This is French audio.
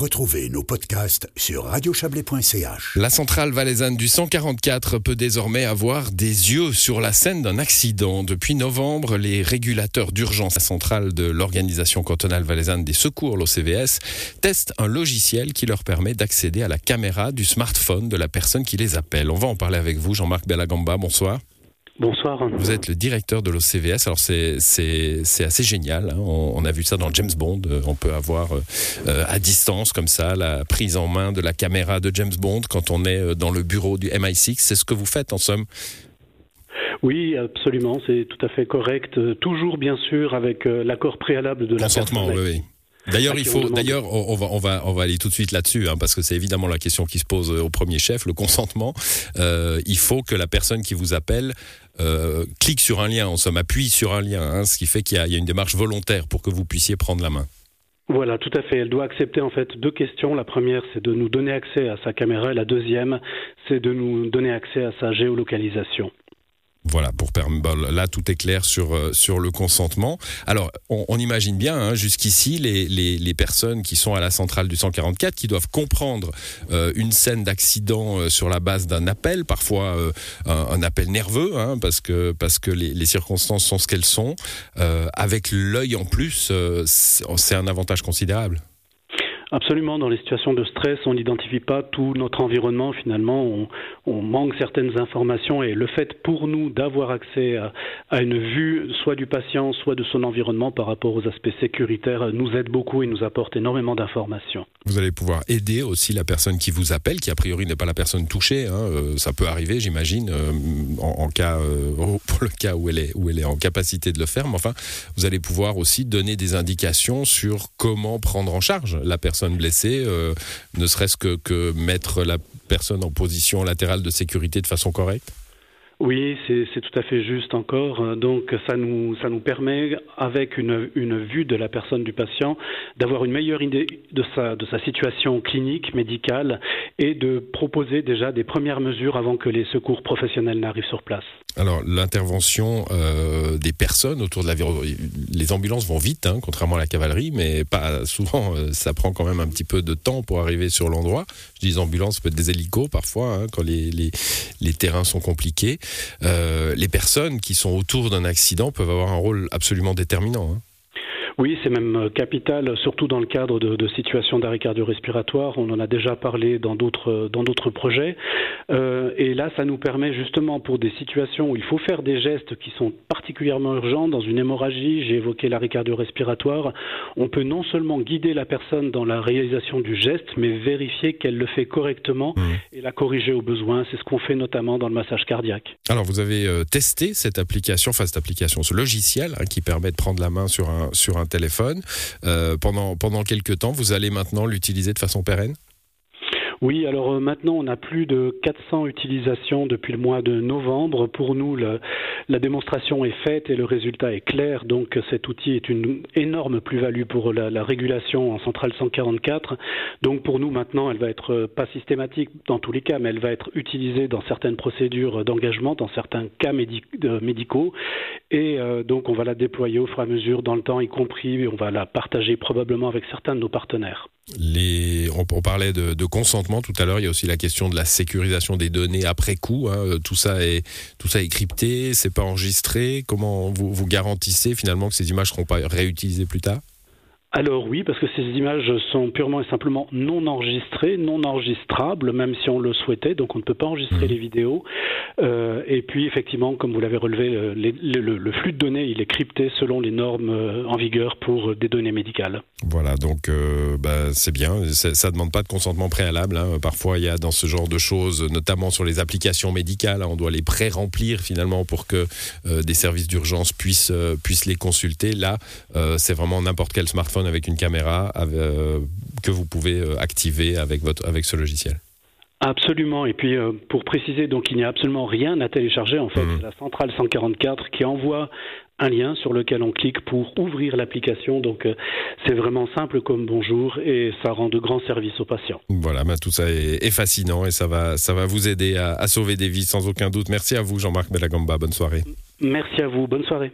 Retrouvez nos podcasts sur radiochablais.ch. La centrale valaisanne du 144 peut désormais avoir des yeux sur la scène d'un accident. Depuis novembre, les régulateurs d'urgence centrale de l'organisation cantonale valaisanne des secours, l'OCVS, testent un logiciel qui leur permet d'accéder à la caméra du smartphone de la personne qui les appelle. On va en parler avec vous, Jean-Marc Bellagamba. Bonsoir. Bonsoir. Vous êtes le directeur de l'OCVS. Alors c'est c'est assez génial. Hein. On, a vu ça dans James Bond. Euh, on peut avoir euh, euh, à distance comme ça la prise en main de la caméra de James Bond quand on est dans le bureau du MI6. C'est ce que vous faites en somme? Oui, absolument. C'est tout à fait correct. Toujours bien sûr avec l'accord préalable de la Consentement, oui. oui. D'ailleurs, il faut. D'ailleurs, on va, on va, on va aller tout de suite là-dessus, hein, parce que c'est évidemment la question qui se pose au premier chef, le consentement. Euh, il faut que la personne qui vous appelle euh, clique sur un lien, en somme, appuie sur un lien, hein, ce qui fait qu'il y, y, a une démarche volontaire pour que vous puissiez prendre la main. Voilà, tout à fait. Elle doit accepter en fait deux questions. La première, c'est de nous donner accès à sa caméra, et la deuxième, c'est de nous donner accès à sa géolocalisation. Voilà, pour là tout est clair sur euh, sur le consentement. Alors on, imagine bien hein, jusqu'ici les, les, personnes qui sont à la centrale du 144 qui doivent comprendre euh, une scène d'accident euh, sur la base d'un appel, parfois un, appel nerveux hein, parce que parce que les, les circonstances sont ce qu'elles sont. avec l'œil en plus, c'est un avantage considérable. Absolument, dans les situations de stress, on n'identifie pas tout notre environnement. Finalement, on, manque certaines informations et le fait pour nous d'avoir accès à, une vue soit du patient, soit de son environnement par rapport aux aspects sécuritaires nous aide beaucoup et nous apporte énormément d'informations. Vous allez pouvoir aider aussi la personne qui vous appelle, qui a priori n'est pas la personne touchée. Hein. Euh, ça peut arriver, j'imagine, euh, en, cas euh, pour le cas où elle est où elle est en capacité de le faire. Mais enfin, vous allez pouvoir aussi donner des indications sur comment prendre en charge la personne euh, ne serait-ce que mettre la personne en position latérale de sécurité de façon correcte? Oui, c'est tout à fait juste encore. Donc ça nous, ça nous permet, avec une, une vue de la personne du patient, d'avoir une meilleure idée de sa, de sa situation clinique, médicale, et de proposer déjà des premières mesures avant que les secours professionnels n'arrivent sur place. Alors l'intervention euh, des personnes autour de la les ambulances vont vite, hein, contrairement à la cavalerie, mais pas souvent. Euh, ça prend quand même un petit peu de temps pour arriver sur l'endroit. Je dis ambulances, ça peut être des hélicos parfois hein, quand les, les, les, terrains sont compliqués. Euh, les personnes qui sont autour d'un accident peuvent avoir un rôle absolument déterminant. Hein. Oui, c'est même euh, capital, surtout dans le cadre de, de situations d'arrêt cardio-respiratoire. On en a déjà parlé dans d'autres dans d'autres projets. Euh, et là, ça nous permet justement pour des situations où il faut faire des gestes qui sont particulièrement urgents. Dans une hémorragie, j'ai évoqué l'arrêt cardio-respiratoire. On peut non seulement guider la personne dans la réalisation du geste, mais vérifier qu'elle le fait correctement mmh. et la corriger au besoin. C'est ce qu'on fait notamment dans le massage cardiaque. Alors, vous avez euh, testé cette application, enfin cette application, ce logiciel hein, qui permet de prendre la main sur un sur un téléphone euh, pendant, pendant quelques temps. Vous allez maintenant l'utiliser de façon pérenne? Oui, alors euh, maintenant on a plus de 400 utilisations depuis le mois de novembre. Pour nous, la démonstration est faite et le résultat est clair. Donc cet outil est une énorme plus-value pour la, la, régulation en centrale 144. Donc pour nous maintenant, elle va être euh, pas systématique dans tous les cas, mais elle va être utilisée dans certaines procédures d'engagement, dans certains cas médicaux. Et euh, donc on va la déployer au fur et à mesure dans le temps, y compris, on va la partager probablement avec certains de nos partenaires. On, parlait de, consentement tout à l'heure. Il y a aussi la question de la sécurisation des données après coup. Hein. Tout ça est tout ça est crypté, c'est pas enregistré. Comment vous, vous garantissez finalement que ces images seront pas réutilisées plus tard? Alors oui, parce que ces images sont purement et simplement non enregistrées, non enregistrables, même si on le souhaitait, donc on ne peut pas enregistrer mmh. les vidéos. Euh, et puis effectivement, comme vous l'avez relevé, le, le, le, flux de données, il est crypté selon les normes euh, en vigueur pour des données médicales. Voilà, donc euh, bah, c'est bien, ça ne demande pas de consentement préalable. Hein. Parfois, il y a dans ce genre de choses, notamment sur les applications médicales, hein, on doit les pré-remplir finalement pour que euh, des services d'urgence puissent, euh, puissent les consulter. Là, c'est vraiment n'importe quel smartphone avec une caméra euh, que vous pouvez euh, activer avec, votre, avec ce logiciel. Absolument. Et puis euh, pour préciser, donc il n'y a absolument rien à télécharger. En fait, mmh. c'est la centrale 144 qui envoie un lien sur lequel on clique pour ouvrir l'application. Donc c'est vraiment simple comme bonjour et ça rend de grands services aux patients. Voilà, bah, tout ça est, fascinant et ça va, ça va vous aider à, à sauver des vies sans aucun doute. Merci à vous Jean-Marc Belagamba. Bonne soirée. Merci à vous. Bonne soirée.